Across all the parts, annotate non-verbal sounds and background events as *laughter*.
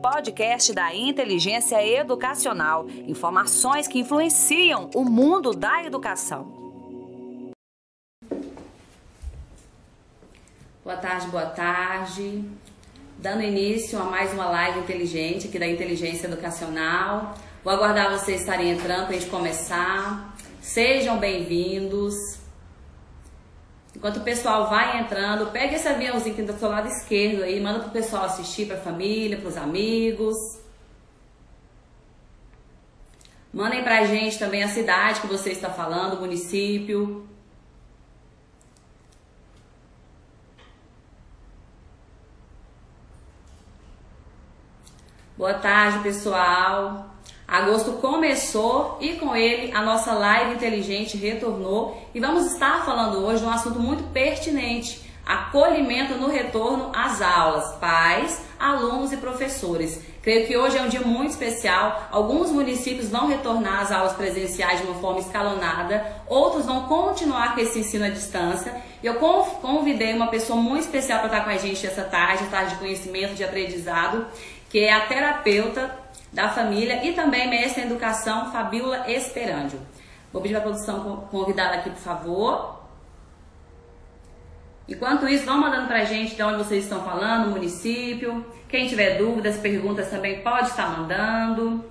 Podcast da Inteligência Educacional. Informações que influenciam o mundo da educação. Boa tarde, boa tarde. Dando início a mais uma live inteligente aqui da Inteligência Educacional. Vou aguardar vocês estarem entrando para a gente começar. Sejam bem-vindos. Enquanto o pessoal vai entrando, pega esse aviãozinho que está do seu lado esquerdo aí, manda pro pessoal assistir, pra família, pros amigos. Mandem pra gente também a cidade que você está falando, o município. Boa tarde, pessoal. Agosto começou e com ele a nossa live inteligente retornou e vamos estar falando hoje de um assunto muito pertinente: acolhimento no retorno às aulas, pais, alunos e professores. Creio que hoje é um dia muito especial. Alguns municípios vão retornar às aulas presenciais de uma forma escalonada, outros vão continuar com esse ensino à distância. E eu convidei uma pessoa muito especial para estar com a gente essa tarde, tarde de conhecimento, de aprendizado, que é a terapeuta da família e também mestre em educação Fabiola Esperandio. Vou pedir para a produção convidá-la aqui, por favor. Enquanto isso, vão mandando para a gente de onde vocês estão falando, município. Quem tiver dúvidas, perguntas também pode estar mandando.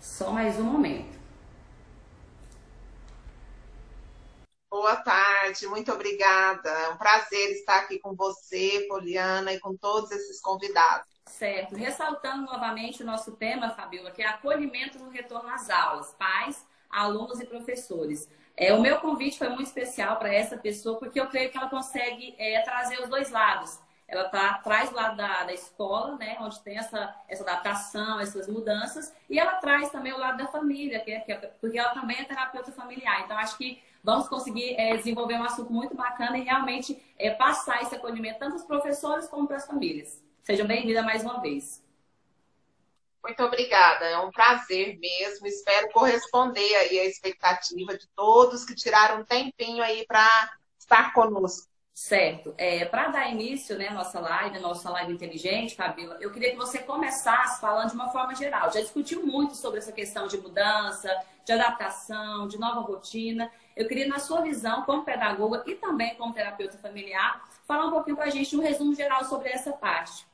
Só mais um momento. Boa tarde, muito obrigada. É um prazer estar aqui com você, Poliana, e com todos esses convidados. Certo. Ressaltando novamente o nosso tema, Fabiola, que é acolhimento no retorno às aulas, pais, alunos e professores. É, o meu convite foi muito especial para essa pessoa, porque eu creio que ela consegue é, trazer os dois lados. Ela tá, traz o lado da, da escola, né, onde tem essa, essa adaptação, essas mudanças, e ela traz também o lado da família, que é, que é, porque ela também é terapeuta familiar. Então, acho que vamos conseguir é, desenvolver um assunto muito bacana e realmente é, passar esse acolhimento tanto para os professores como para as famílias. Sejam bem-vindas mais uma vez. Muito obrigada, é um prazer mesmo. Espero corresponder aí à expectativa de todos que tiraram um tempinho aí para estar conosco. Certo. É, para dar início né, à nossa live, nossa live inteligente, Fabíola, eu queria que você começasse falando de uma forma geral. Já discutiu muito sobre essa questão de mudança, de adaptação, de nova rotina. Eu queria, na sua visão, como pedagoga e também como terapeuta familiar, falar um pouquinho para a gente um resumo geral sobre essa parte.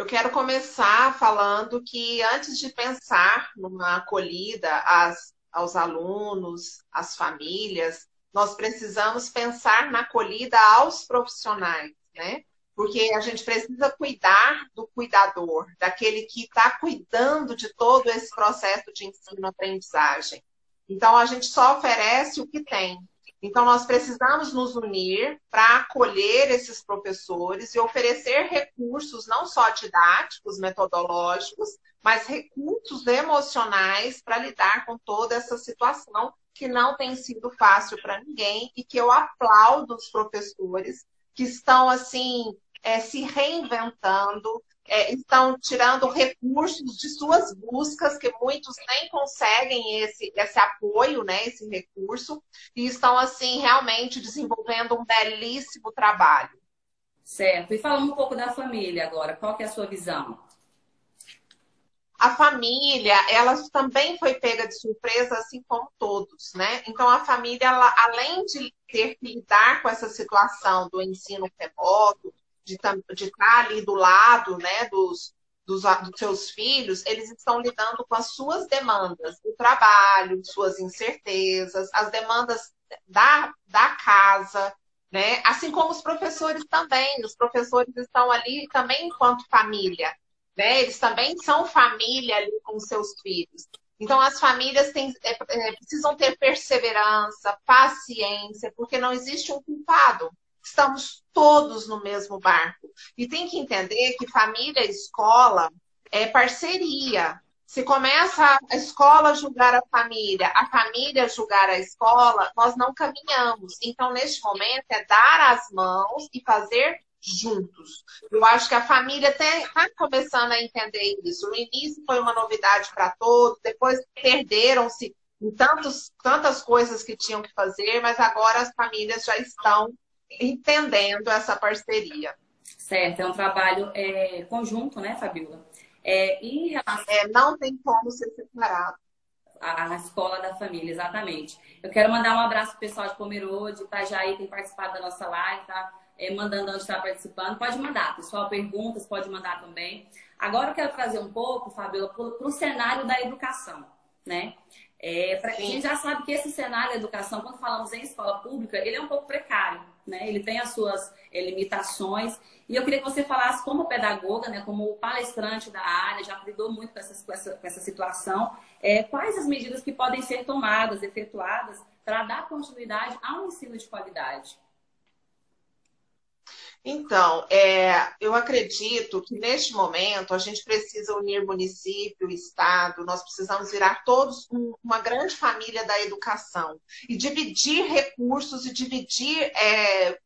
Eu quero começar falando que antes de pensar numa acolhida às, aos alunos, às famílias, nós precisamos pensar na acolhida aos profissionais, né? Porque a gente precisa cuidar do cuidador, daquele que está cuidando de todo esse processo de ensino-aprendizagem. Então, a gente só oferece o que tem. Então, nós precisamos nos unir para acolher esses professores e oferecer recursos, não só didáticos, metodológicos, mas recursos emocionais para lidar com toda essa situação que não tem sido fácil para ninguém e que eu aplaudo os professores que estão assim é, se reinventando, é, estão tirando recursos de suas buscas, que muitos nem conseguem esse, esse apoio, né, esse recurso, e estão assim realmente desenvolvendo um belíssimo trabalho. Certo. E falando um pouco da família agora, qual que é a sua visão? A família, ela também foi pega de surpresa, assim como todos, né? Então, a família, ela, além de ter que lidar com essa situação do ensino remoto, de, de estar ali do lado, né, dos, dos, dos seus filhos, eles estão lidando com as suas demandas do trabalho, suas incertezas, as demandas da, da casa, né? Assim como os professores também. Os professores estão ali também enquanto família né? Eles também são família ali com seus filhos. Então, as famílias têm, é, é, precisam ter perseverança, paciência, porque não existe um culpado. Estamos todos no mesmo barco. E tem que entender que família e escola é parceria. Se começa a escola julgar a família, a família julgar a escola, nós não caminhamos. Então, neste momento, é dar as mãos e fazer juntos. Eu acho que a família está começando a entender isso. No início foi uma novidade para todos, depois perderam-se em tantos, tantas coisas que tinham que fazer, mas agora as famílias já estão entendendo essa parceria. Certo, é um trabalho é, conjunto, né, Fabiola? É, em relação... É, não tem como ser separado. A, a, escola da família, exatamente. Eu quero mandar um abraço pro pessoal de Pomerode, Itajaí tem participado da nossa live, tá? É, mandando onde está participando. Pode mandar, pessoal, perguntas, pode mandar também. Agora eu quero trazer um pouco, Fabiola, para o cenário da educação, né? É, pra, a gente já sabe que esse cenário da educação, quando falamos em escola pública, ele é um pouco precário, né? Ele tem as suas é, limitações. E eu queria que você falasse como pedagoga, né, como palestrante da área, já lidou muito com essa, com essa, com essa situação, é, quais as medidas que podem ser tomadas, efetuadas, para dar continuidade ao ensino de qualidade? Então, é, eu acredito que neste momento a gente precisa unir município, estado, nós precisamos virar todos um, uma grande família da educação e dividir recursos e dividir é,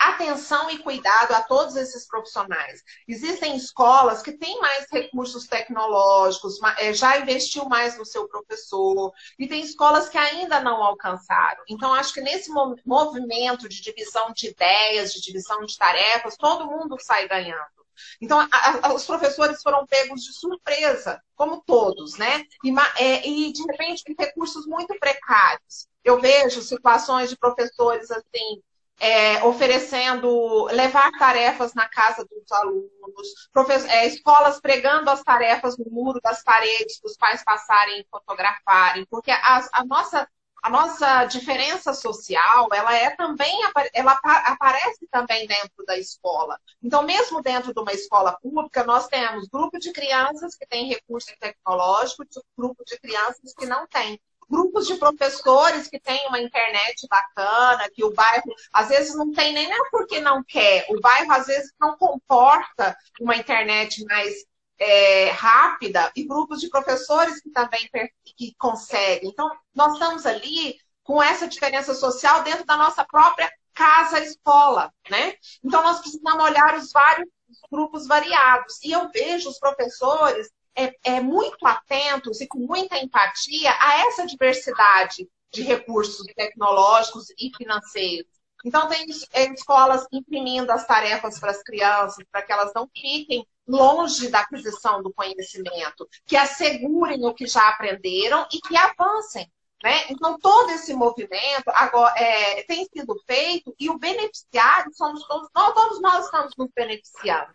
atenção e cuidado a todos esses profissionais. Existem escolas que têm mais recursos tecnológicos, é, já investiu mais no seu professor, e tem escolas que ainda não alcançaram. Então, acho que nesse movimento de divisão de ideias, de divisão de tarefas, todo mundo sai ganhando. Então, a, a, os professores foram pegos de surpresa, como todos, né? E, é, e, de repente, recursos muito precários. Eu vejo situações de professores assim, é, oferecendo levar tarefas na casa dos alunos, é, escolas pregando as tarefas no muro das paredes para os pais passarem e fotografarem, porque a, a, nossa a nossa diferença social, ela é também ela aparece também dentro da escola. Então, mesmo dentro de uma escola pública, nós temos grupo de crianças que têm recurso tecnológico, grupo de crianças que não têm grupos de professores que têm uma internet bacana, que o bairro às vezes não tem nem é porque não quer, o bairro às vezes não comporta uma internet mais é, rápida, e grupos de professores que também que conseguem. Então, nós estamos ali com essa diferença social dentro da nossa própria casa-escola, né? Então, nós precisamos olhar os vários grupos variados. E eu vejo os professores é, é muito atentos e com muita empatia a essa diversidade de recursos tecnológicos e financeiros. Então, tem é, escolas imprimindo as tarefas para as crianças, para que elas não fiquem longe da aquisição do conhecimento, que assegurem o que já aprenderam e que avancem. Né? Então, todo esse movimento agora, é, tem sido feito e o beneficiário somos todos nós, todos nós estamos nos beneficiando.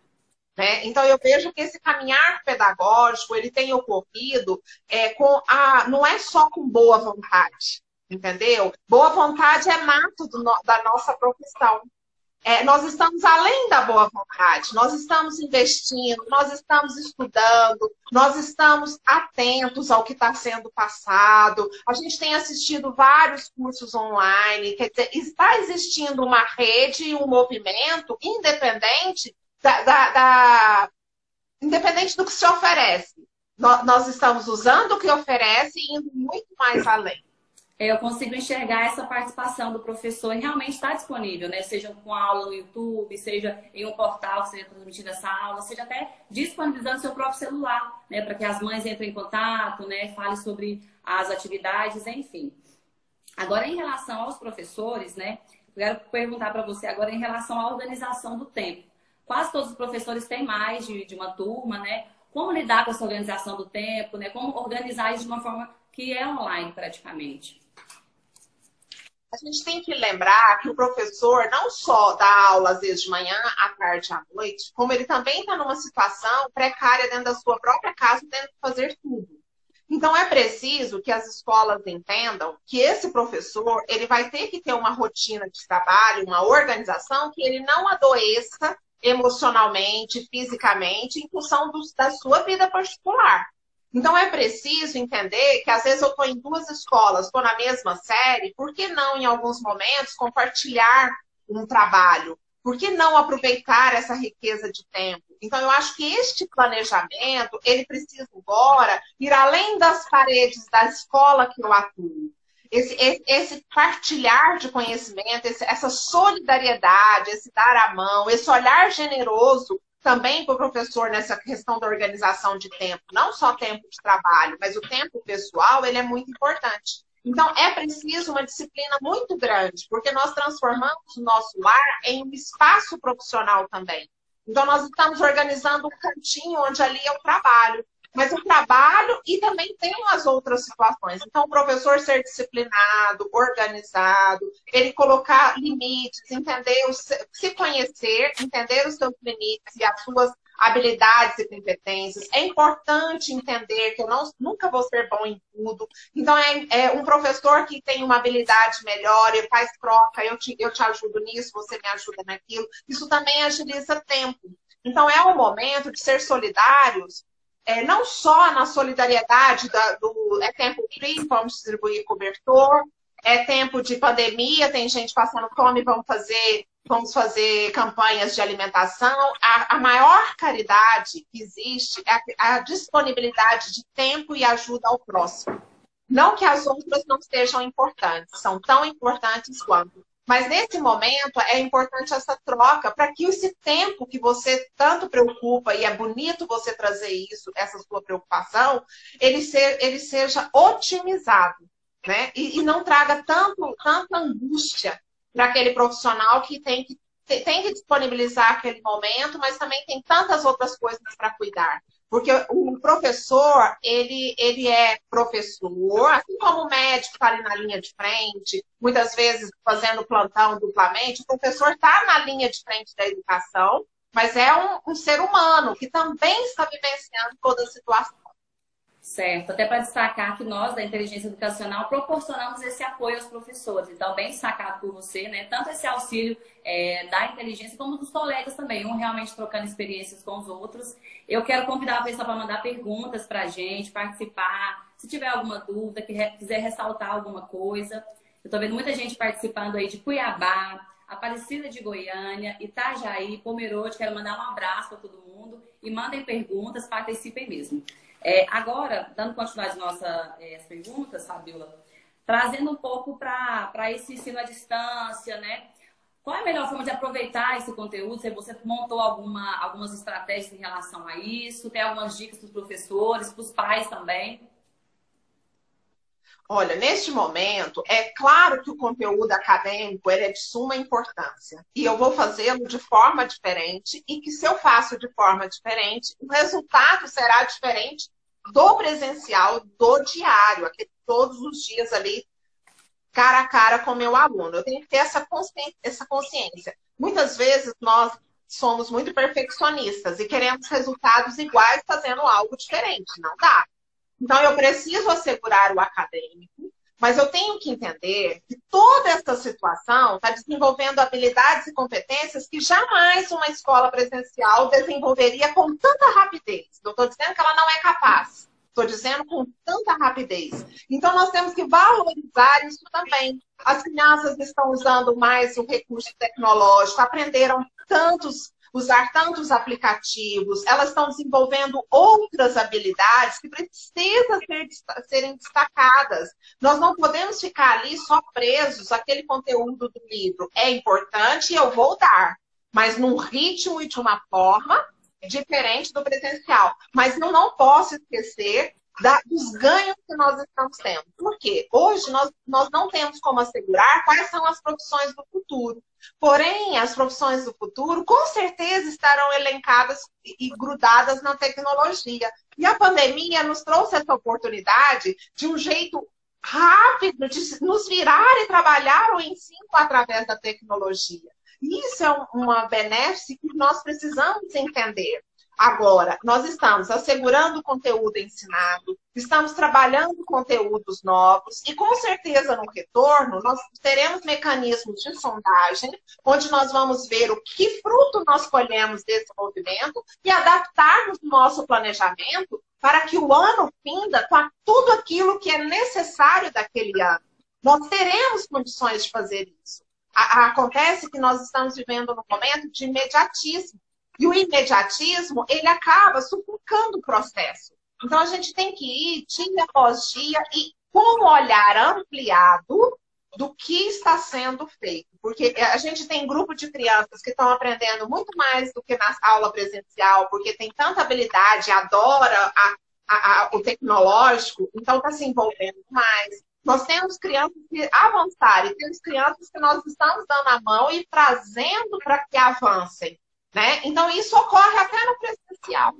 Né? Então eu vejo que esse caminhar pedagógico ele tem ocorrido é, com a, não é só com boa vontade, entendeu? Boa vontade é mato do, da nossa profissão. É, nós estamos além da boa vontade, nós estamos investindo, nós estamos estudando, nós estamos atentos ao que está sendo passado. A gente tem assistido vários cursos online, quer dizer, está existindo uma rede e um movimento independente da, da, da, independente do que se oferece. Nós, estamos usando o que oferece e indo muito mais além. Eu consigo enxergar essa participação do professor realmente está disponível, né? Seja com aula no YouTube, seja em um portal que seja transmitida essa aula, seja até disponibilizando seu próprio celular, né? Para que as mães entrem em contato, né? Falem sobre as atividades, enfim. Agora, em relação aos professores, né? Eu quero perguntar para você agora em relação à organização do tempo quase todos os professores têm mais de, de uma turma, né? Como lidar com essa organização do tempo, né? Como organizar isso de uma forma que é online praticamente. A gente tem que lembrar que o professor não só dá aula às vezes de manhã, à tarde, à noite, como ele também está numa situação precária dentro da sua própria casa, tendo que fazer tudo. Então é preciso que as escolas entendam que esse professor ele vai ter que ter uma rotina de trabalho, uma organização que ele não adoeça emocionalmente, fisicamente, em função do, da sua vida particular. Então é preciso entender que às vezes eu estou em duas escolas, estou na mesma série, por que não, em alguns momentos, compartilhar um trabalho? Por que não aproveitar essa riqueza de tempo? Então, eu acho que este planejamento, ele precisa agora ir além das paredes da escola que eu atuo esse, esse, esse partilhar de conhecimento, esse, essa solidariedade, esse dar a mão, esse olhar generoso também para o professor nessa questão da organização de tempo, não só tempo de trabalho, mas o tempo pessoal, ele é muito importante. Então, é preciso uma disciplina muito grande, porque nós transformamos o nosso lar em um espaço profissional também. Então, nós estamos organizando um cantinho onde ali é o trabalho. Mas o trabalho e também tem as outras situações. Então, o professor ser disciplinado, organizado, ele colocar limites, entender, se conhecer, entender os seus limites e as suas habilidades e competências. É importante entender que eu não, nunca vou ser bom em tudo. Então, é, é um professor que tem uma habilidade melhor, ele faz troca, eu te, eu te ajudo nisso, você me ajuda naquilo. Isso também agiliza tempo. Então, é o momento de ser solidários, é, não só na solidariedade da, do é tempo free, vamos distribuir cobertor, é tempo de pandemia, tem gente passando fome, vamos fazer vamos fazer campanhas de alimentação. A, a maior caridade que existe é a, a, disponibilidade de tempo e ajuda ao próximo. Não que as outras não sejam importantes, são tão importantes quanto. Mas nesse momento é importante essa troca para que esse tempo que você tanto preocupa, e é bonito você trazer isso, essa sua preocupação, ele, ser, ele seja otimizado. Né? E, e não traga tanto, tanta angústia para aquele profissional que tem que tem que disponibilizar aquele momento, mas também tem tantas outras coisas para cuidar. Porque o professor, ele, ele é professor, assim como o médico está ali na linha de frente, muitas vezes fazendo plantão duplamente, o professor está na linha de frente da educação, mas é um, um ser humano que também está vivenciando toda a situação. Certo, até para destacar que nós, da inteligência educacional, proporcionamos esse apoio aos professores. Então, bem destacado por você, né? Tanto esse auxílio é, da inteligência como dos colegas também, um realmente trocando experiências com os outros. Eu quero convidar a pessoa para mandar perguntas para a gente, participar. Se tiver alguma dúvida, que quiser ressaltar alguma coisa. Eu estou vendo muita gente participando aí de Cuiabá, Aparecida de Goiânia, Itajaí, Pomerode. Quero mandar um abraço para todo mundo e mandem perguntas, participem mesmo. É, agora, dando continuidade às nossas é, perguntas, Fabiola, trazendo um pouco para esse ensino à distância, né? Qual é a melhor forma de aproveitar esse conteúdo? Se você montou alguma, algumas estratégias em relação a isso, tem algumas dicas para os professores, para os pais também? Olha, neste momento, é claro que o conteúdo acadêmico é de suma importância. E eu vou fazê-lo de forma diferente, e que se eu faço de forma diferente, o resultado será diferente do presencial, do diário, aquele todos os dias ali, cara a cara com o meu aluno. Eu tenho que ter essa consciência, essa consciência. Muitas vezes nós somos muito perfeccionistas e queremos resultados iguais fazendo algo diferente. Não dá. Então, eu preciso assegurar o acadêmico, mas eu tenho que entender que toda essa situação está desenvolvendo habilidades e competências que jamais uma escola presencial desenvolveria com tanta rapidez. Não estou dizendo que ela não é capaz, estou dizendo com tanta rapidez. Então, nós temos que valorizar isso também. As crianças estão usando mais o recurso tecnológico, aprenderam tantos usar tantos aplicativos, elas estão desenvolvendo outras habilidades que precisam ser, serem destacadas. Nós não podemos ficar ali só presos àquele conteúdo do livro. É importante e eu vou dar, mas num ritmo e de uma forma diferente do presencial. Mas eu não posso esquecer da, dos ganhos que nós estamos tendo. Por quê? Hoje nós, nós não temos como assegurar quais são as profissões do futuro. Porém, as profissões do futuro com certeza estarão elencadas e grudadas na tecnologia. E a pandemia nos trouxe essa oportunidade de um jeito rápido de nos virar e trabalhar o ensino através da tecnologia. Isso é uma benéfica que nós precisamos entender. Agora, nós estamos assegurando o conteúdo ensinado, estamos trabalhando conteúdos novos e, com certeza, no retorno, nós teremos mecanismos de sondagem, onde nós vamos ver o que fruto nós colhemos desse movimento e adaptarmos o nosso planejamento para que o ano finda com tudo aquilo que é necessário daquele ano. Nós teremos condições de fazer isso. acontece que nós estamos vivendo um momento de imediatismo. E o imediatismo, ele acaba sufocando o processo. Então, a gente tem que ir dia após dia e com um olhar ampliado do que está sendo feito. Porque a gente tem grupo de crianças que estão aprendendo muito mais do que na aula presencial, porque tem tanta habilidade, adora a, a, a, o tecnológico, então está se envolvendo mais. Nós temos crianças que avançaram e temos crianças que nós estamos dando a mão e trazendo para que avancem. Né? Então, isso ocorre até no presencial.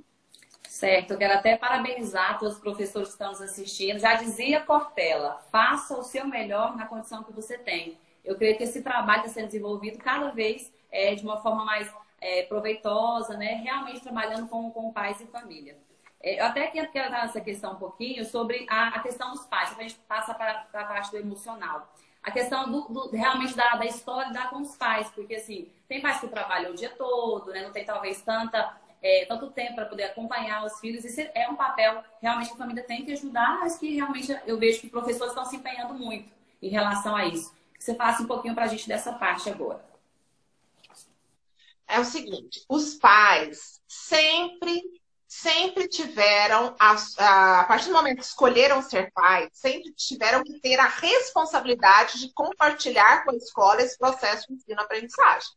Certo, eu quero até parabenizar todos os professores que estão nos assistindo. Já dizia Cortella, faça o seu melhor na condição que você tem. Eu creio que esse trabalho está sendo desenvolvido cada vez é, de uma forma mais é, proveitosa, né? realmente trabalhando com, com pais e família. É, eu até quero, dar essa questão um pouquinho sobre a, a questão dos pais, a gente passa para, para a parte do emocional. A questão do, do, realmente da, da história da com os pais, porque assim, tem pais que trabalham o dia todo, né? não tem talvez tanta, é, tanto tempo para poder acompanhar os filhos. Isso é um papel realmente que a família tem que ajudar, mas que realmente eu vejo que professores estão se empenhando muito em relação a isso. Você faça um pouquinho para a gente dessa parte agora. É o seguinte, os pais sempre sempre tiveram, a, a, a, partir do momento que escolheram ser pais, sempre tiveram que ter a responsabilidade de compartilhar com a escola esse processo de ensino-aprendizagem.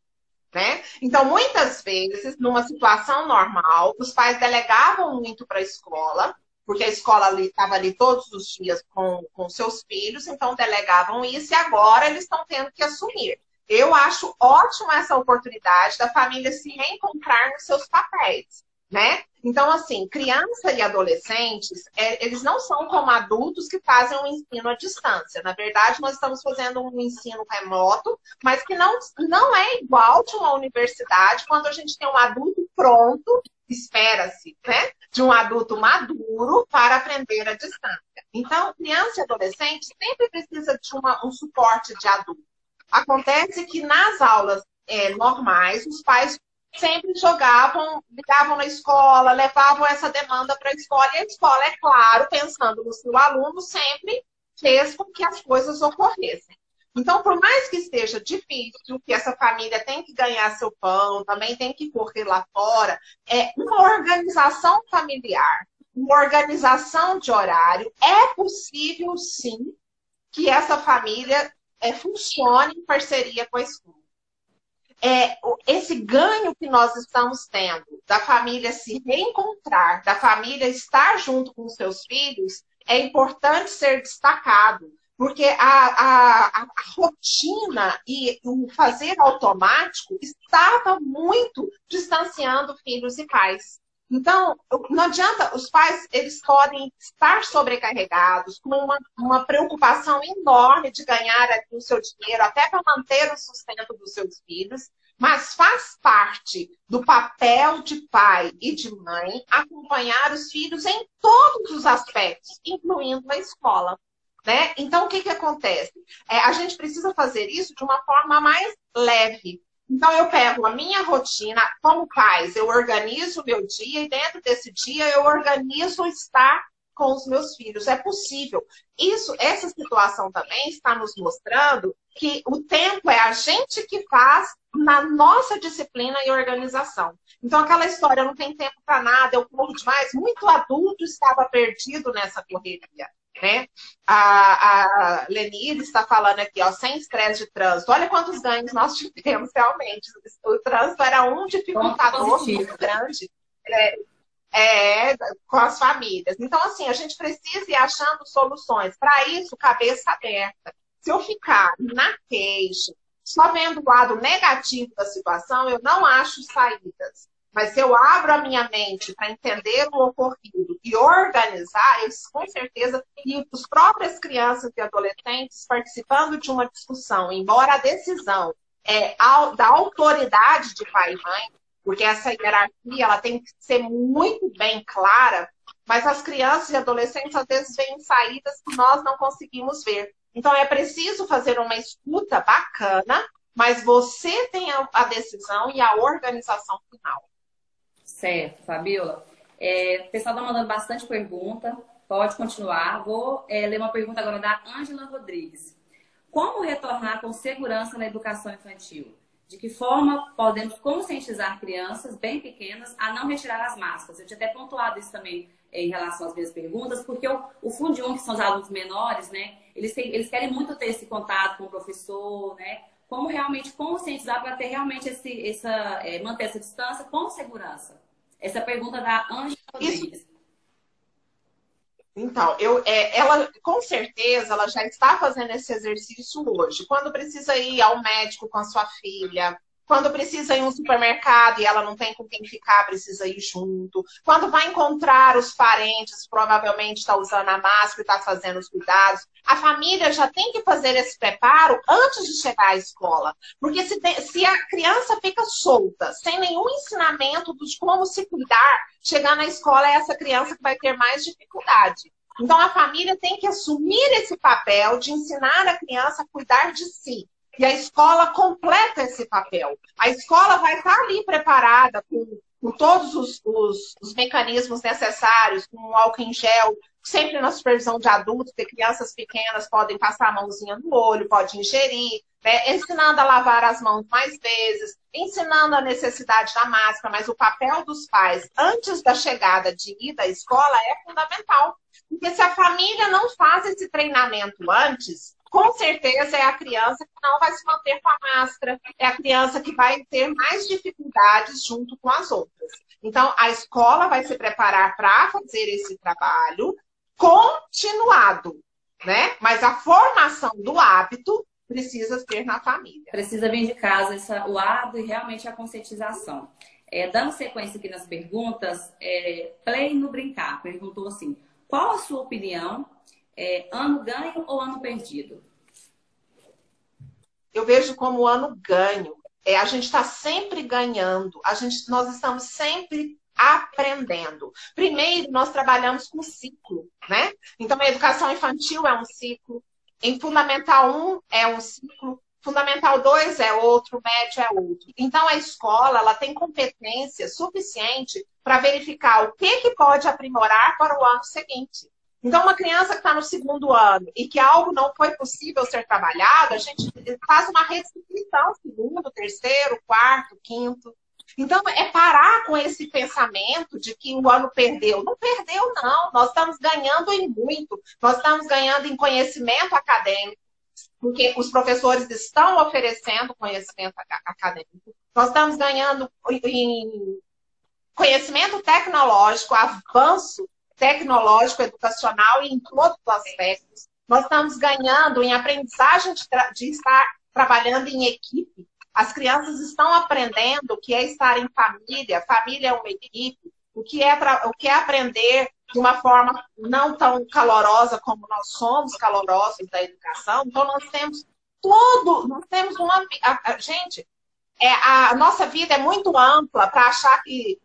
Né? Então, muitas vezes, numa situação normal, os pais delegavam muito para a escola, porque a escola estava ali, ali todos os dias com, com seus filhos, então delegavam isso e agora eles estão tendo que assumir. Eu acho ótima essa oportunidade da família se reencontrar nos seus papéis né? Então, assim, criança e adolescentes, é, eles não são como adultos que fazem um ensino à distância. Na verdade, nós estamos fazendo um ensino remoto, mas que não, não é igual de uma universidade quando a gente tem um adulto pronto, espera-se, né? De um adulto maduro para aprender à distância. Então, criança e adolescente sempre precisa de uma, um suporte de adulto. Acontece que nas aulas é, normais, os pais sempre jogavam, ligavam na escola, levavam essa demanda para a escola, e a escola, é claro, pensando no seu aluno, sempre fez com que as coisas ocorressem. Então, por mais que esteja difícil, que essa família tem que ganhar seu pão, também tem que correr lá fora, é uma organização familiar, uma organização de horário, é possível sim que essa família é, funcione em parceria com a escola é, esse ganho que nós estamos tendo da família se reencontrar, da família estar junto com seus filhos, é importante ser destacado, porque a, a, a, rotina e o fazer automático estava muito distanciando filhos e pais. Então, não adianta, os pais, eles podem estar sobrecarregados, com uma, uma preocupação enorme de ganhar o seu dinheiro, até para manter o sustento dos seus filhos, mas faz parte do papel de pai e de mãe acompanhar os filhos em todos os aspectos, incluindo a escola. Né? Então, o que, que acontece? É, a gente precisa fazer isso de uma forma mais leve, então, eu pego a minha rotina como pais, eu organizo o meu dia e dentro desse dia eu organizo estar com os meus filhos. É possível. Isso, essa situação também está nos mostrando que o tempo é a gente que faz na nossa disciplina e organização. Então, aquela história, não tem tempo para nada, eu corro demais. Muito adulto estava perdido nessa correria. Né? A, a Lenir está falando aqui, ó, sem estresse de trânsito. Olha quantos ganhos nós *laughs* tivemos realmente. O trânsito era um dificultador muito grande é, é, com as famílias. Então, assim, a gente precisa ir achando soluções. Para isso, cabeça aberta. Se eu ficar na queixa, só vendo o lado negativo da situação, eu não acho saídas. Mas se eu abro a minha mente para entender o ocorrido e organizar, eu, com certeza, e os próprias crianças e adolescentes participando de uma discussão, embora a decisão é, da autoridade de pai e mãe, porque essa hierarquia ela tem que ser muito bem clara, mas as crianças e adolescentes às vezes veem saídas que nós não conseguimos ver. Então é preciso fazer uma escuta bacana, mas você tem a decisão e a organização final. Certo, Fabiola. É, o pessoal está mandando bastante pergunta. Pode continuar. Vou é, ler uma pergunta agora da Ângela Rodrigues. Como retornar com segurança na educação infantil? De que forma podemos conscientizar crianças bem pequenas a não retirar as máscaras? Eu tinha até pontuado isso também é, em relação às minhas perguntas, porque o, o Fundo 1, que são os alunos menores, né? Eles, têm, eles querem muito ter esse contato com o professor, né? Como realmente conscientizar para ter realmente esse, essa, é, manter essa distância com segurança? Essa pergunta da Ângela Rodrigues. Então, eu, é, ela com certeza ela já está fazendo esse exercício hoje. Quando precisa ir ao médico com a sua filha, quando precisa ir um supermercado e ela não tem com quem ficar, precisa ir junto. Quando vai encontrar os parentes, provavelmente está usando a máscara e está fazendo os cuidados. A família já tem que fazer esse preparo antes de chegar à escola. Porque se, tem, se a criança fica solta, sem nenhum ensinamento de como se cuidar, chegar na escola é essa criança que vai ter mais dificuldade. Então a família tem que assumir esse papel de ensinar a criança a cuidar de si. E a escola completa esse papel. A escola vai estar ali preparada com, com todos os, os, os, mecanismos necessários, com álcool em gel, sempre na supervisão de adultos, porque crianças pequenas podem passar a mãozinha no olho, pode ingerir, né? ensinando a lavar as mãos mais vezes, ensinando a necessidade da máscara, mas o papel dos pais antes da chegada de ir da escola é fundamental. Porque se a família não faz esse treinamento antes, com certeza é a criança que não vai se manter com a máscara, é a criança que vai ter mais dificuldades junto com as outras. Então, a escola vai se preparar para fazer esse trabalho continuado, né? Mas a formação do hábito precisa ser na família. Precisa vir de casa essa, o hábito e realmente a conscientização. É, dando sequência aqui nas perguntas, é, Play no Brincar perguntou assim: qual a sua opinião é, ano ganho ou ano perdido? Eu vejo como ano ganho. É, a gente está sempre ganhando, a gente, nós estamos sempre aprendendo. Primeiro, nós trabalhamos com ciclo, né? Então, a educação infantil é um ciclo, em Fundamental 1 é um ciclo, Fundamental 2 é outro, médio é outro. Então, a escola ela tem competência suficiente para verificar o que, que pode aprimorar para o ano seguinte. Então, uma criança que está no segundo ano e que algo não foi possível ser trabalhado, a gente faz uma restituição, segundo, terceiro, quarto, quinto. Então, é parar com esse pensamento de que o ano perdeu. Não perdeu, não. Nós estamos ganhando em muito. Nós estamos ganhando em conhecimento acadêmico, porque os professores estão oferecendo conhecimento acadêmico. Nós estamos ganhando em conhecimento tecnológico, avanço tecnológico, educacional e em todos os aspectos. Nós estamos ganhando em aprendizagem de, de estar trabalhando em equipe. As crianças estão aprendendo o que é estar em família, família é uma equipe, o que é, o que é aprender de uma forma não tão calorosa como nós somos calorosos da educação. Então, nós temos todo, nós temos a, gente, é, a nossa vida é muito ampla para achar que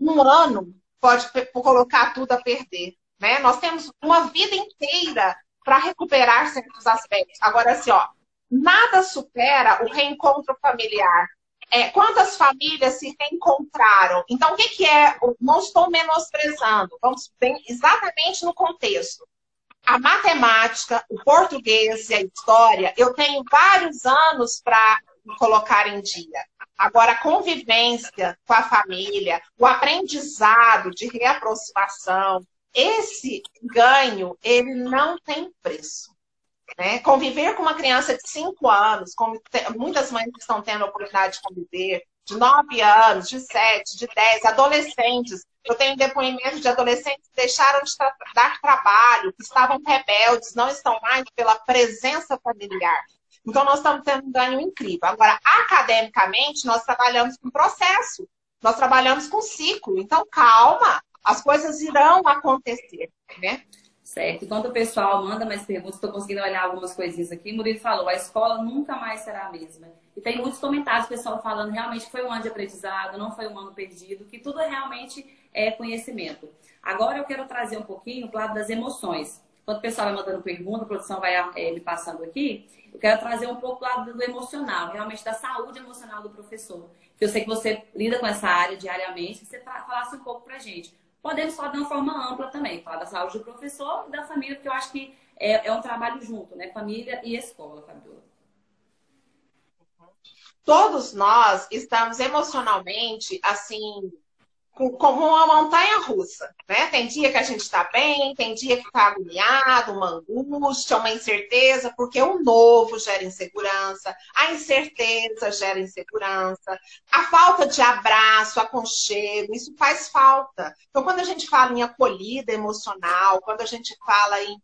um ano pode colocar tudo a perder. Né? Nós temos uma vida inteira para recuperar certos aspectos. Agora, assim, ó, nada supera o reencontro familiar. É, quantas famílias se reencontraram? Então, o que, que é? Não estou menosprezando, vamos bem exatamente no contexto. A matemática, o português e a história, eu tenho vários anos para colocar em dia. Agora, a convivência com a família, o aprendizado de reaproximação, esse ganho, ele não tem preço. Né? Conviver com uma criança de 5 anos, como muitas mães estão tendo a oportunidade de conviver, de 9 anos, de 7, de 10, adolescentes. Eu tenho depoimento de adolescentes que deixaram de tra dar trabalho, que estavam rebeldes, não estão mais pela presença familiar. Então, nós estamos tendo um ganho incrível. Agora, academicamente, nós trabalhamos com processo, nós trabalhamos com ciclo. Então, calma, as coisas irão acontecer, né? Certo. Enquanto o pessoal manda mais perguntas, estou conseguindo olhar algumas coisinhas aqui. Murilo falou, a escola nunca mais será a mesma. E tem muitos comentários, pessoal falando realmente foi um ano de aprendizado, não foi um ano perdido, que tudo realmente é conhecimento. Agora eu quero trazer um pouquinho o lado das emoções. Enquanto o pessoal vai mandando pergunta, a produção vai é, me passando aqui, eu quero trazer um pouco do lado do emocional, realmente da saúde emocional do professor. Que eu sei que você lida com essa área diariamente, que você falasse um pouco pra gente. Podemos falar de uma forma ampla também, falar da saúde do professor e da família, porque eu acho que é, é um trabalho junto, né? Família e escola, Fabiola. Todos nós estamos emocionalmente, assim, como uma montanha russa, né? Tem dia que a gente está bem, tem dia que está agoniado, uma angústia, uma incerteza, porque o novo gera insegurança, a incerteza gera insegurança, a falta de abraço, aconchego, isso faz falta. Então, quando a gente fala em acolhida emocional, quando a gente fala em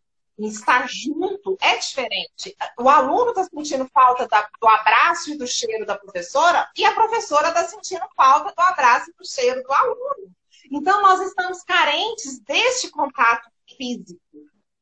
estar junto é diferente. O aluno está sentindo falta da, do abraço e do cheiro da professora, e a professora está sentindo falta do abraço e do cheiro do aluno. Então, nós estamos carentes deste contato físico.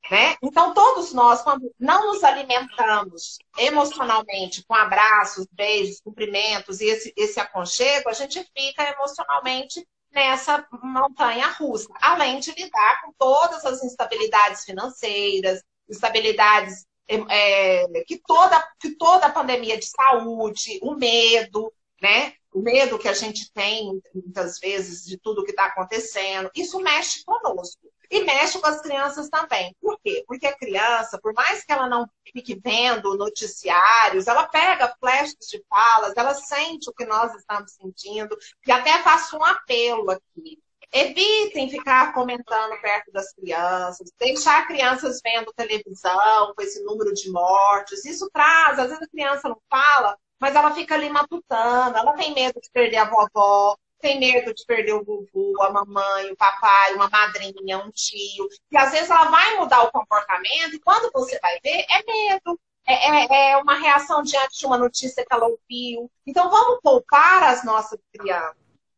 Né? Então, todos nós, quando não nos alimentamos emocionalmente com abraços, beijos, cumprimentos e esse, esse aconchego, a gente fica emocionalmente nessa montanha russa, além de lidar com todas as instabilidades financeiras, instabilidades é, que, toda, que toda a pandemia de saúde, o medo, né? O medo que a gente tem muitas vezes de tudo que está acontecendo, isso mexe conosco. E mexe com as crianças também. Por quê? Porque a criança, por mais que ela não fique vendo noticiários, ela pega flashes de falas, ela sente o que nós estamos sentindo, e até faço um apelo aqui. Evitem ficar comentando perto das crianças, deixar crianças vendo televisão com esse número de mortes. Isso traz, às vezes a criança não fala, mas ela fica ali matutando, ela tem medo de perder a vovó, tem medo de perder o vovô, a mamãe, o papai, uma madrinha, um tio. E às vezes ela vai mudar o comportamento, e quando você vai ver, é medo. É, é, é uma reação diante de uma notícia que ela ouviu. Então, vamos poupar as nossas crianças.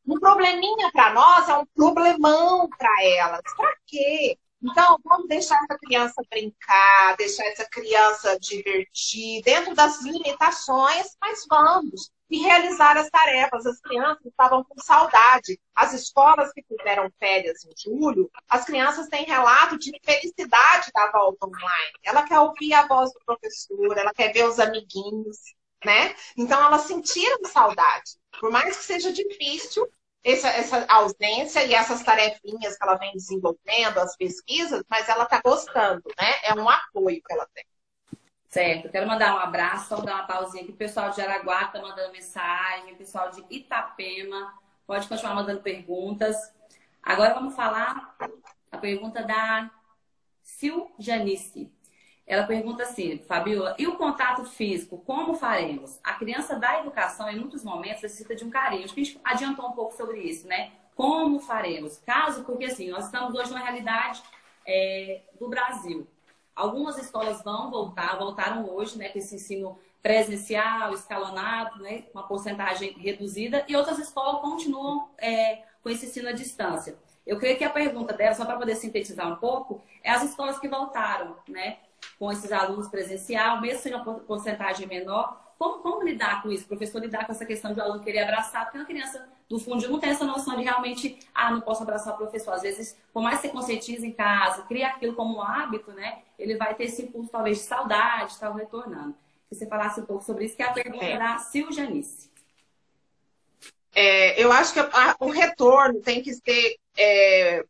Um probleminha para nós é um problemão para elas. Para quê? Então, vamos deixar essa criança brincar, deixar essa criança divertir, dentro das limitações, mas vamos e realizar as tarefas. As crianças estavam com saudade. As escolas que fizeram férias em julho, as crianças têm relato de felicidade da volta online. Ela quer ouvir a voz do professor, ela quer ver os amiguinhos, né? Então elas sentiram saudade. Por mais que seja difícil essa, essa ausência e essas tarefinhas que ela vem desenvolvendo, as pesquisas, mas ela está gostando, né? É um apoio que ela tem. Certo, quero mandar um abraço, só dar uma pausinha aqui. O pessoal de Jaraguá está mandando mensagem, o pessoal de Itapema pode continuar mandando perguntas. Agora vamos falar a pergunta da Sil Janice. Ela pergunta assim, Fabiola, e o contato físico, como faremos? A criança da educação, em muitos momentos, necessita de um carinho. Acho que a gente adiantou um pouco sobre isso, né? Como faremos? Caso, porque assim, nós estamos hoje numa realidade é, do Brasil. Algumas escolas vão voltar, voltaram hoje, né, com esse ensino presencial, escalonado, né, uma porcentagem reduzida, e outras escolas continuam é, com esse ensino à distância. Eu creio que a pergunta dela, só para poder sintetizar um pouco, é as escolas que voltaram, né, com esses alunos presencial, mesmo sendo uma porcentagem menor, como, como lidar com isso? O professor lidar com essa questão de o aluno querer abraçar, porque a criança do fundo não tem essa noção de realmente, ah, não posso abraçar o professor. Às vezes, por mais que você conscientize em casa, cria aquilo como um hábito, né? Ele vai ter esse impulso, talvez, de saudade, estar retornando. Que você falasse um pouco sobre isso, que é a pergunta é. da Sil Janice. É, eu acho que a, o retorno tem que ser é,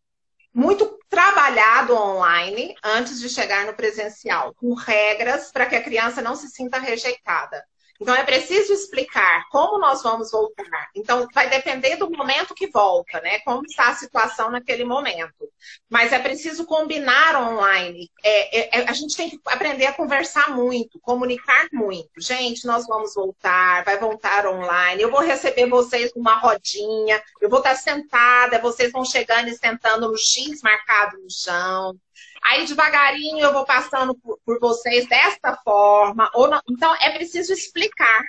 muito trabalhado online antes de chegar no presencial, com regras para que a criança não se sinta rejeitada. Então, é preciso explicar como nós vamos voltar. Então, vai depender do momento que volta, né? Como está a situação naquele momento. Mas é preciso combinar online. É, é, é, a gente tem que aprender a conversar muito, comunicar muito. Gente, nós vamos voltar, vai voltar online. Eu vou receber vocês numa rodinha, eu vou estar sentada, vocês vão chegando e sentando no X marcado no chão. Aí, devagarinho, eu vou passando por, por vocês desta forma. Ou não. Então, é preciso explicar.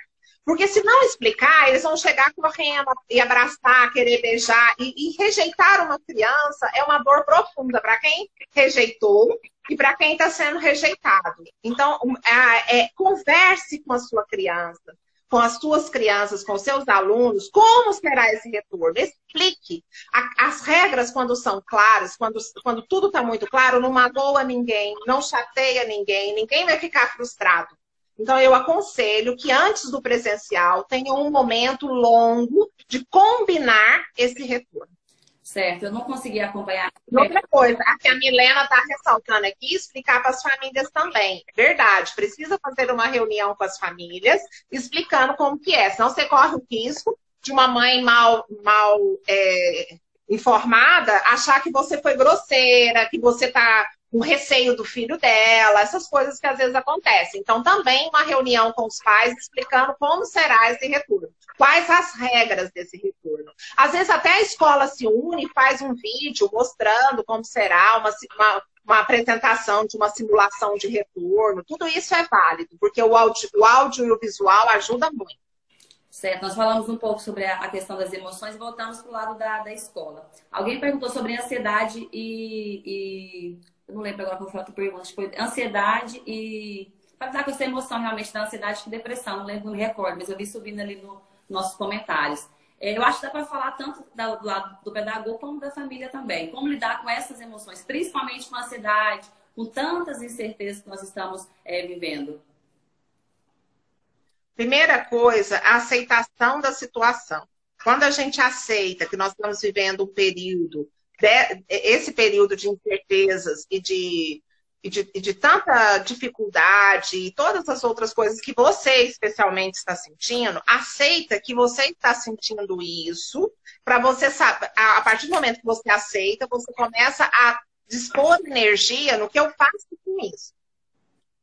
Porque se não explicar, eles vão chegar correndo e abraçar, querer beijar. E, e rejeitar uma criança é uma dor profunda para quem rejeitou e para quem está sendo rejeitado. Então, é, é, converse com a sua criança com as suas crianças, com os seus alunos, como será esse retorno? Explique. As regras, quando são claras, quando, quando tudo está muito claro, não magoa ninguém, não chateia ninguém, ninguém vai ficar frustrado. Então, eu aconselho que antes do presencial tenha um momento longo de combinar esse retorno. Certo, eu não consegui acompanhar. Outra coisa, a que a Milena está ressaltando aqui, explicar para as famílias também. Verdade, precisa fazer uma reunião com as famílias, explicando como que é. Senão você corre o risco de uma mãe mal, mal é, informada, achar que você foi grosseira, que você está com receio do filho dela, essas coisas que às vezes acontecem. Então, também uma reunião com os pais explicando como será esse retorno, quais as regras desse retorno. Às vezes até a escola se une e faz um vídeo mostrando como será uma, uma, uma apresentação de uma simulação de retorno. Tudo isso é válido, porque o áudio, o áudio e o visual ajuda muito. Certo, nós falamos um pouco sobre a questão das emoções e voltamos para o lado da, da escola. Alguém perguntou sobre ansiedade e, e eu não lembro agora qual foi a outra pergunta, foi ansiedade e. Para dar com essa emoção realmente da ansiedade e depressão, não lembro, não me recordo, mas eu vi subindo ali nos nossos comentários. É, eu acho que dá para falar tanto do lado do pedagogo como da família também. Como lidar com essas emoções, principalmente com a ansiedade, com tantas incertezas que nós estamos é, vivendo. Primeira coisa, a aceitação da situação. Quando a gente aceita que nós estamos vivendo um período de, esse período de incertezas e de, e de, e de, tanta dificuldade e todas as outras coisas que você especialmente está sentindo, aceita que você está sentindo isso, para você saber, a partir do momento que você aceita, você começa a dispor energia no que eu faço com isso.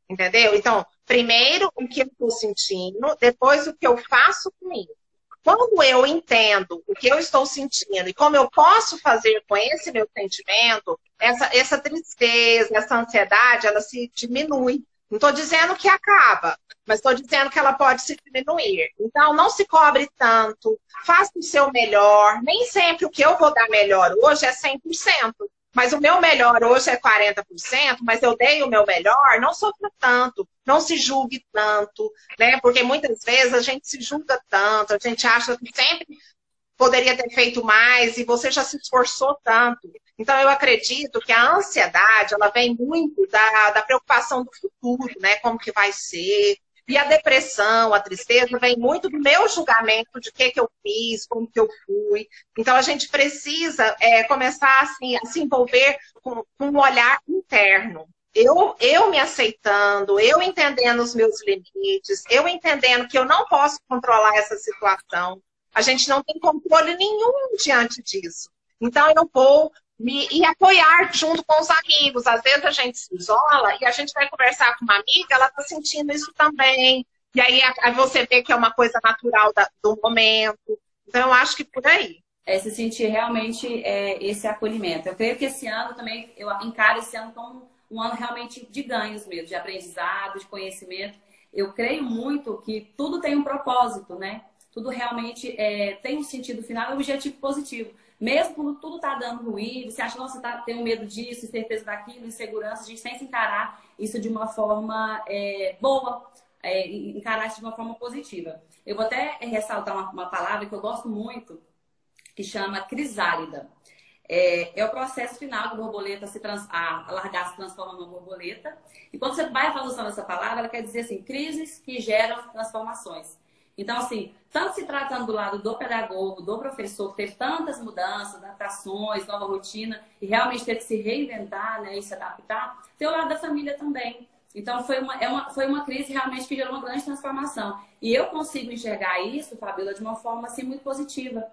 Entendeu? Então, primeiro o que eu estou sentindo, depois o que eu faço com isso. Quando eu entendo o que eu estou sentindo e como eu posso fazer com esse meu sentimento, essa, essa tristeza, essa ansiedade, ela se diminui. Não estou dizendo que acaba, mas estou dizendo que ela pode se diminuir. Então, não se cobre tanto, faça o seu melhor. Nem sempre o que eu vou dar melhor hoje é 100% mas o meu melhor hoje é 40%, mas eu dei o meu melhor, não sofra tanto, não se julgue tanto, né? Porque muitas vezes a gente se julga tanto, a gente acha que sempre poderia ter feito mais e você já se esforçou tanto. Então, eu acredito que a ansiedade, ela vem muito da, da preocupação do futuro, né? Como que vai ser, e a depressão, a tristeza, vem muito do meu julgamento de o que, que eu fiz, como que eu fui. Então, a gente precisa é, começar assim, a se envolver com, com um olhar interno. Eu, eu me aceitando, eu entendendo os meus limites, eu entendendo que eu não posso controlar essa situação. A gente não tem controle nenhum diante disso. Então, eu vou me, e apoiar junto com os amigos. Às vezes a gente se isola e a gente vai conversar com uma amiga, ela está sentindo isso também. E aí, aí, você vê que é uma coisa natural da, do momento. Então, eu acho que por aí. É se sentir realmente é, esse acolhimento. Eu creio que esse ano também, eu encaro esse ano como um ano realmente de ganhos mesmo, de aprendizado, de conhecimento. Eu creio muito que tudo tem um propósito, né? Tudo realmente é, tem um sentido final e um objetivo positivo. Mesmo quando tudo está dando ruim, você acha, nossa, tá, tenho medo disso, certeza daquilo, insegurança, a gente tem que encarar isso de uma forma é, boa, é, encarar isso de uma forma positiva. Eu vou até ressaltar uma, uma palavra que eu gosto muito, que chama crisálida. É, é, o processo final que a borboleta se trans, a, a largar se transforma numa borboleta. E quando você vai usando essa palavra, ela quer dizer assim, crises que geram transformações. Então, assim, tanto se tratando do lado do pedagogo, do professor, que teve tantas mudanças, adaptações, nova rotina, e realmente teve que se reinventar né, e se adaptar, tem o lado da família também. Então, foi uma, é uma, foi uma crise realmente que gerou uma grande transformação. E eu consigo enxergar isso, Fabiola, de uma forma assim, muito positiva.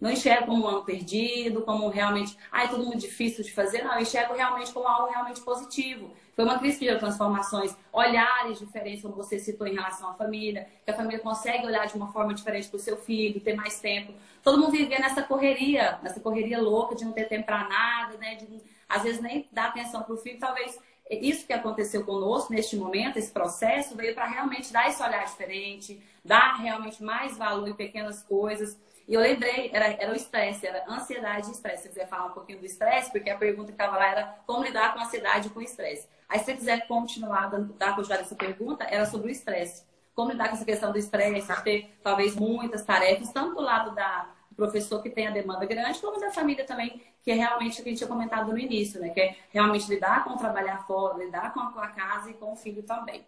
Não enxergo como um ano perdido, como realmente, ah, é tudo muito difícil de fazer. Não, eu enxergo realmente como algo realmente positivo. Foi uma crise que gerou transformações, olhares diferentes, como você citou em relação à família, que a família consegue olhar de uma forma diferente para o seu filho, ter mais tempo. Todo mundo vivia nessa correria, nessa correria louca de não ter tempo para nada, né? De, às vezes nem dar atenção para o filho. Talvez isso que aconteceu conosco neste momento, esse processo, veio para realmente dar esse olhar diferente, dar realmente mais valor em pequenas coisas. E eu lembrei, era, era o estresse, era ansiedade e estresse. Se quiser falar um pouquinho do estresse, porque a pergunta que estava lá era como lidar com ansiedade e com estresse. Aí, se você quiser continuar, dando, dar continuidade essa pergunta, era sobre o estresse. Como lidar com essa questão do estresse, de ter talvez muitas tarefas, tanto do lado da, professor que tem a demanda grande, como da família também, que é realmente o que a gente tinha comentado no início, né? Que é realmente lidar com o trabalhar fora, lidar a, com a casa e com o filho também.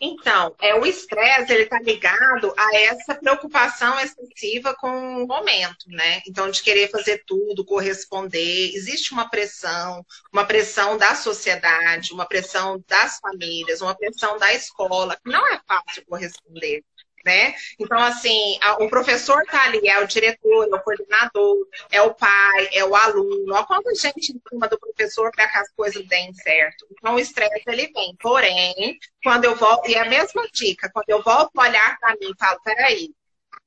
Então, é, o estresse ele está ligado a essa preocupação excessiva com o momento, né? Então, de querer fazer tudo, corresponder. Existe uma pressão, uma pressão da sociedade, uma pressão das famílias, uma pressão da escola, não é fácil corresponder. Né? Então, assim, o professor tá ali, é o diretor, é o coordenador, é o pai, é o aluno. Olha quanta gente em cima do professor para que as coisas deem certo. Então, o estresse, ele vem. Porém, quando eu volto, e é a mesma dica, quando eu volto a olhar para mim e falo, peraí,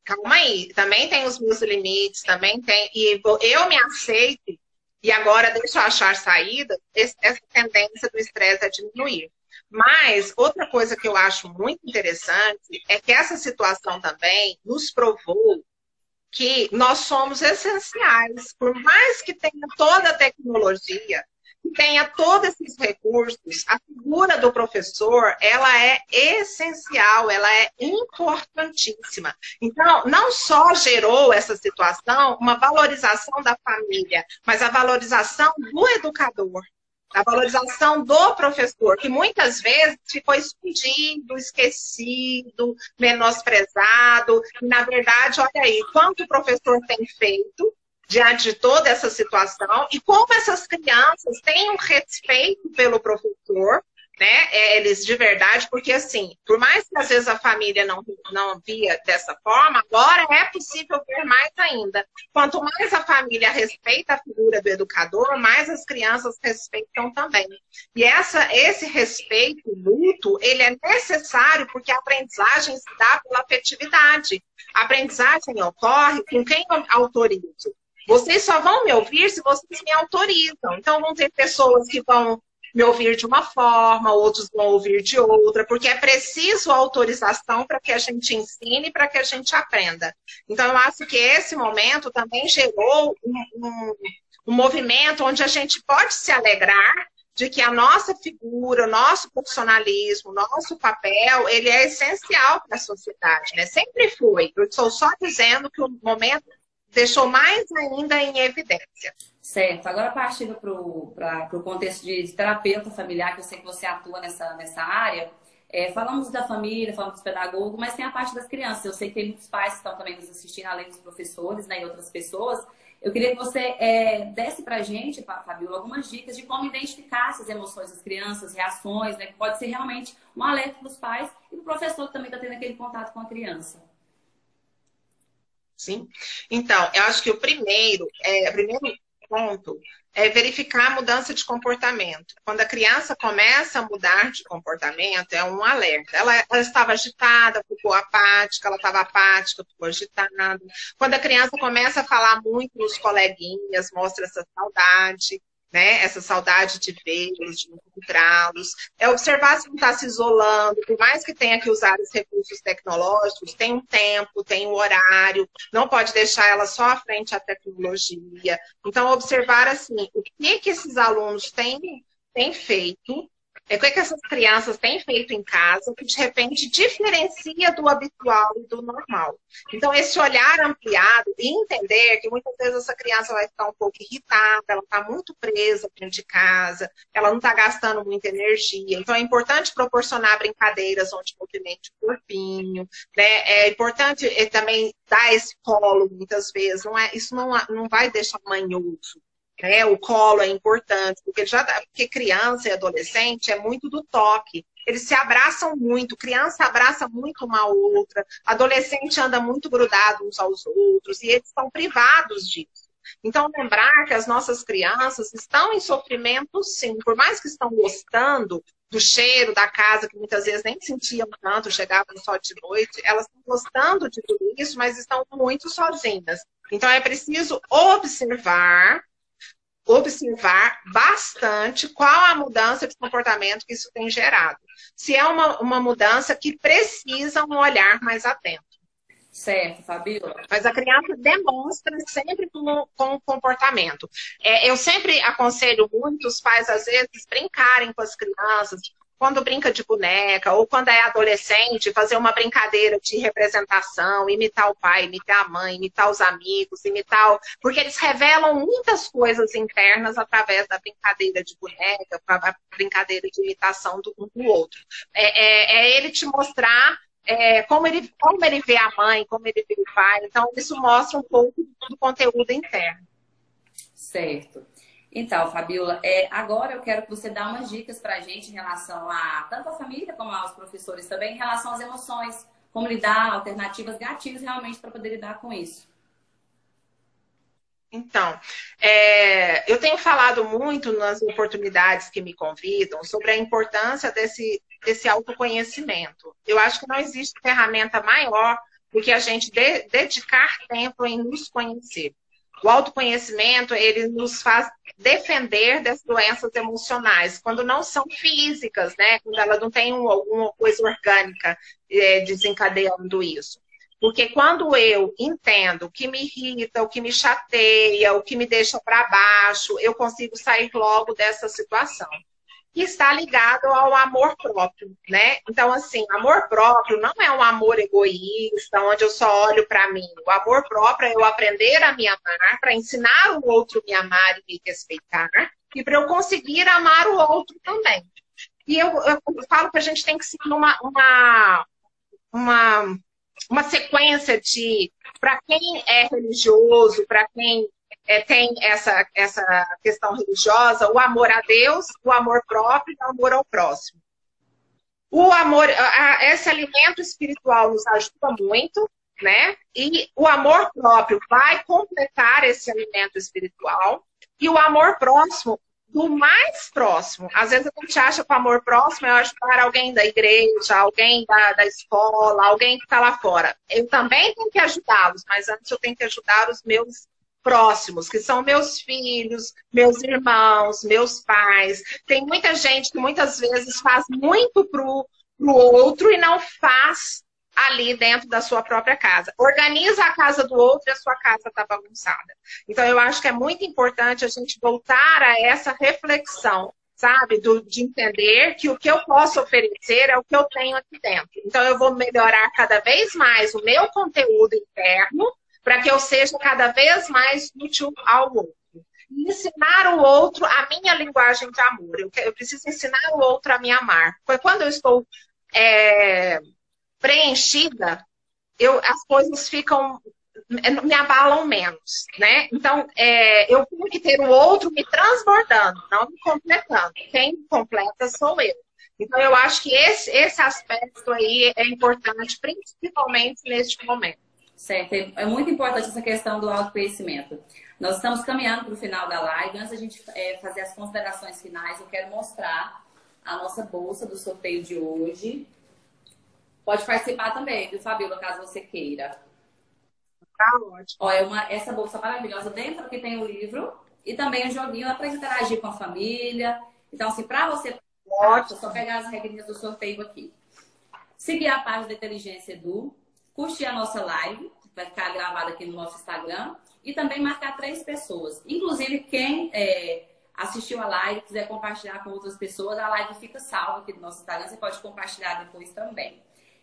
calma aí, também tem os meus limites, também tem, e eu me aceito, e agora deixa eu achar saída, essa tendência do estresse é diminuir. Mas outra coisa que eu acho muito interessante é que essa situação também nos provou que nós somos essenciais, por mais que tenha toda a tecnologia, que tenha todos esses recursos, a figura do professor, ela é essencial, ela é importantíssima. Então, não só gerou essa situação uma valorização da família, mas a valorização do educador a valorização do professor, que muitas vezes ficou escondido, esquecido, menosprezado. Na verdade, olha aí, quanto o professor tem feito diante de toda essa situação e como essas crianças têm um respeito pelo professor né? É, eles de verdade, porque assim, por mais que às vezes a família não, não via dessa forma, agora é possível ver mais ainda. Quanto mais a família respeita a figura do educador, mais as crianças respeitam também. E essa, esse respeito mútuo, ele é necessário porque a aprendizagem se dá pela afetividade. A aprendizagem ocorre com quem autoriza. Vocês só vão me ouvir se vocês me autorizam. Então, vão ter pessoas que vão me ouvir de uma forma, outros vão ouvir de outra, porque é preciso autorização para que a gente ensine, para que a gente aprenda. Então, eu acho que esse momento também gerou um, um, um movimento onde a gente pode se alegrar de que a nossa figura, o nosso profissionalismo, o nosso papel, ele é essencial para a sociedade, né? Sempre foi. Eu estou só dizendo que o momento deixou mais ainda em evidência. Certo. Agora, partindo para o contexto de terapeuta familiar, que eu sei que você atua nessa, nessa área, é, falamos da família, falamos dos pedagogos, mas tem a parte das crianças. Eu sei que tem muitos pais que estão também nos assistindo, além dos professores né, e outras pessoas. Eu queria que você é, desse para a gente, Fabiola, algumas dicas de como identificar essas emoções das crianças, reações, né, que pode ser realmente um alerta para os pais e o professor que também está tendo aquele contato com a criança. Sim. Então, eu acho que o primeiro, é, o primeiro ponto é verificar a mudança de comportamento. Quando a criança começa a mudar de comportamento, é um alerta. Ela, ela estava agitada, ficou apática, ela estava apática, ficou agitada. Quando a criança começa a falar muito nos coleguinhas, mostra essa saudade né? Essa saudade de vê-los, de encontrá-los. É observar se não está se isolando, por mais que tenha que usar os recursos tecnológicos, tem um tempo, tem um horário, não pode deixar ela só à frente à tecnologia. Então, observar assim, o que, que esses alunos têm, têm feito é o que essas crianças têm feito em casa que, de repente, diferencia do habitual e do normal. Então, esse olhar ampliado e entender que muitas vezes essa criança vai ficar um pouco irritada, ela está muito presa dentro de casa, ela não está gastando muita energia. Então, é importante proporcionar brincadeiras onde movimente o corpinho. Né? É importante eh, também dar esse colo, muitas vezes. Não é, isso não, não vai deixar manhoso. Né? O colo é importante, porque já porque criança e adolescente é muito do toque. Eles se abraçam muito, criança abraça muito uma outra, adolescente anda muito grudado uns aos outros, e eles estão privados disso. Então, lembrar que as nossas crianças estão em sofrimento, sim, por mais que estão gostando do cheiro da casa, que muitas vezes nem sentiam tanto, chegavam só de noite, elas estão gostando de tudo isso, mas estão muito sozinhas. Então, é preciso observar observar bastante qual a mudança de comportamento que isso tem gerado. Se é uma, uma mudança que precisa um olhar mais atento. Certo, Fabiola. Mas a criança demonstra sempre com, com o comportamento. É, eu sempre aconselho muito os pais, às vezes, brincarem com as crianças, quando brinca de boneca, ou quando é adolescente, fazer uma brincadeira de representação, imitar o pai, imitar a mãe, imitar os amigos, imitar. O... Porque eles revelam muitas coisas internas através da brincadeira de boneca, a brincadeira de imitação do um do outro. É, é, é ele te mostrar é, como, ele, como ele vê a mãe, como ele vê o pai. Então, isso mostra um pouco do conteúdo interno. Certo. Então, Fabiola, é, agora eu quero que você dê umas dicas para a gente em relação a tanto a família como aos professores também, em relação às emoções, como lidar, alternativas, gatilhos realmente para poder lidar com isso. Então, é, eu tenho falado muito nas oportunidades que me convidam sobre a importância desse, desse autoconhecimento. Eu acho que não existe ferramenta maior do que a gente de, dedicar tempo em nos conhecer. O autoconhecimento, ele nos faz defender das doenças emocionais, quando não são físicas, né? Quando ela não tem alguma coisa orgânica é, desencadeando isso. Porque quando eu entendo o que me irrita, o que me chateia, o que me deixa para baixo, eu consigo sair logo dessa situação. Que está ligado ao amor próprio, né? Então, assim, amor próprio não é um amor egoísta, onde eu só olho para mim. O amor próprio é eu aprender a me amar, para ensinar o outro a me amar e me respeitar, e para eu conseguir amar o outro também. E eu, eu falo que a gente tem que ser uma, uma, uma uma sequência de, para quem é religioso, para quem é, tem essa, essa questão religiosa, o amor a Deus, o amor próprio e o amor ao próximo. O amor, a, esse alimento espiritual nos ajuda muito, né? E o amor próprio vai completar esse alimento espiritual. E o amor próximo do mais próximo. Às vezes a gente acha que o amor próximo é ajudar alguém da igreja, alguém da, da escola, alguém que está lá fora. Eu também tenho que ajudá-los, mas antes eu tenho que ajudar os meus próximos, que são meus filhos, meus irmãos, meus pais. Tem muita gente que muitas vezes faz muito pro, pro outro e não faz ali dentro da sua própria casa. Organiza a casa do outro e a sua casa está bagunçada. Então, eu acho que é muito importante a gente voltar a essa reflexão, sabe? Do, de entender que o que eu posso oferecer é o que eu tenho aqui dentro. Então, eu vou melhorar cada vez mais o meu conteúdo interno para que eu seja cada vez mais útil ao outro. E ensinar o outro a minha linguagem de amor. Eu, eu preciso ensinar o outro a me amar. Porque quando eu estou é, preenchida, eu, as coisas ficam me abalam menos, né? Então, é, eu tenho que ter o outro me transbordando, não me completando. Quem me completa sou eu. Então, eu acho que esse, esse aspecto aí é importante, principalmente neste momento. Certo, é muito importante essa questão do autoconhecimento. Nós estamos caminhando para o final da live. Antes da gente é, fazer as considerações finais, eu quero mostrar a nossa bolsa do sorteio de hoje. Pode participar também, viu, Fabíola, caso você queira. Tá ótimo. Ó, é uma, essa bolsa maravilhosa dentro que tem o livro e também o um joguinho para interagir com a família. Então, assim, para você, ótimo. só pegar as regrinhas do sorteio aqui. Seguir a página da Inteligência Edu, curtir a nossa live, que vai ficar gravada aqui no nosso Instagram, e também marcar três pessoas. Inclusive, quem é, assistiu a live, quiser compartilhar com outras pessoas, a live fica salva aqui no nosso Instagram, você pode compartilhar depois também.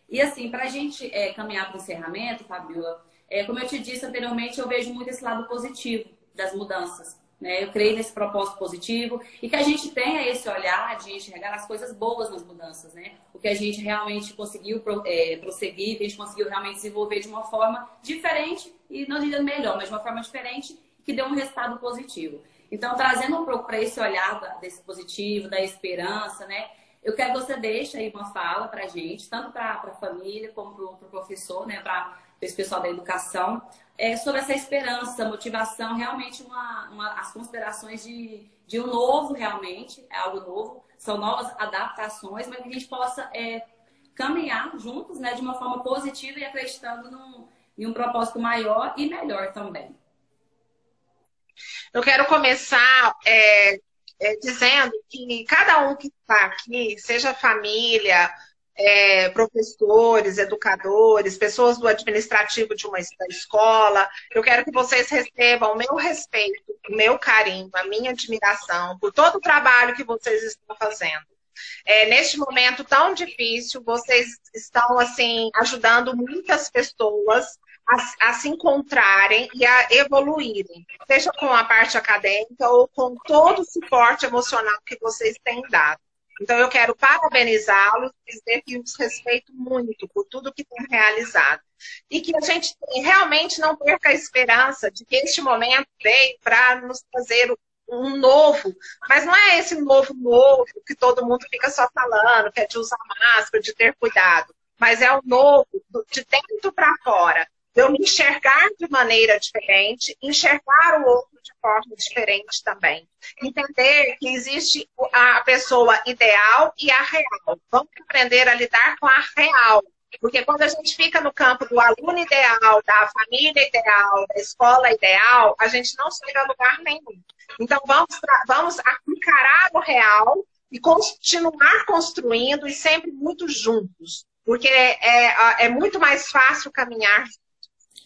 E assim, para a gente é, caminhar para o encerramento, Fabiola, é, como eu te disse anteriormente, eu vejo muito esse lado positivo das mudanças. Né? Eu creio nesse propósito positivo e que a gente tenha esse olhar de enxergar as coisas boas nas mudanças, né? O que a gente realmente conseguiu é, prosseguir, que a gente conseguiu realmente desenvolver de uma forma diferente e não diria melhor, mas de uma forma diferente que deu um resultado positivo. Então, trazendo um pouco para esse olhar desse positivo, da esperança, né? Eu quero que você deixe aí uma fala para a gente, tanto para a família como para o pro professor, né, para esse pessoal da educação, é, sobre essa esperança, motivação, realmente uma, uma, as considerações de, de um novo, realmente, é algo novo, são novas adaptações, mas que a gente possa é, caminhar juntos né, de uma forma positiva e acreditando num, em um propósito maior e melhor também. Eu quero começar é, é, dizendo que cada um que está aqui, seja família, é, professores, educadores, pessoas do administrativo de uma escola, eu quero que vocês recebam o meu respeito, o meu carinho, a minha admiração por todo o trabalho que vocês estão fazendo. É, neste momento tão difícil, vocês estão assim ajudando muitas pessoas a, a, se encontrarem e a evoluírem, seja com a parte acadêmica ou com todo o suporte emocional que vocês têm dado. Então, eu quero parabenizá-los, dizer que os respeito muito por tudo que têm realizado. E que a gente realmente não perca a esperança de que este momento veio para nos fazer um novo, mas não é esse novo novo que todo mundo fica só falando, que é de usar máscara, de ter cuidado. mas é o novo, de dentro para fora. Eu me enxergar de maneira diferente, enxergar o outro de forma diferente também. Entender que existe a pessoa ideal e a real. Vamos aprender a lidar com a real. Porque quando a gente fica no campo do aluno ideal, da família ideal, da escola ideal, a gente não chega a lugar nenhum. Então, vamos, vamos encarar o real e continuar construindo e sempre muito juntos. Porque é, é, é muito mais fácil caminhar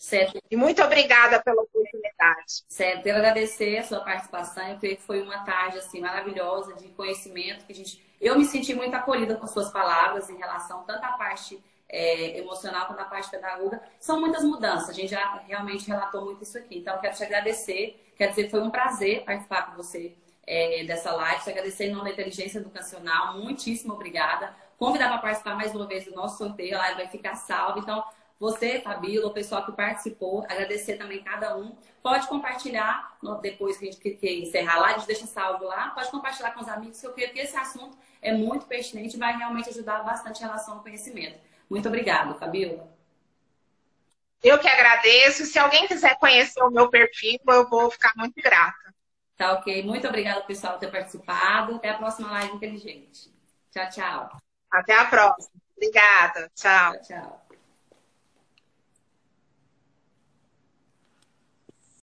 Certo. E muito obrigada pela oportunidade. Certo, quero agradecer a sua participação. Eu creio que foi uma tarde assim, maravilhosa de conhecimento. que a gente... Eu me senti muito acolhida com suas palavras em relação tanto à parte é, emocional quanto à parte pedagoga. São muitas mudanças, a gente já realmente relatou muito isso aqui. Então, quero te agradecer. Quero dizer que foi um prazer participar com você é, dessa live. Te agradecer em nome da Inteligência Educacional. Muitíssimo obrigada. Convidar para participar mais uma vez do nosso sorteio. A live vai ficar salva. Então, você, Fabíola, o pessoal que participou, agradecer também cada um. Pode compartilhar depois que a gente que encerrar live, a gente deixa salvo lá. Pode compartilhar com os amigos, que eu creio que esse assunto é muito pertinente e vai realmente ajudar bastante em relação ao conhecimento. Muito obrigada, Fabíola. Eu que agradeço. Se alguém quiser conhecer o meu perfil, eu vou ficar muito grata. Tá ok. Muito obrigada, pessoal, por ter participado. Até a próxima live inteligente. Tchau, tchau. Até a próxima. Obrigada. Tchau. Tchau, tchau.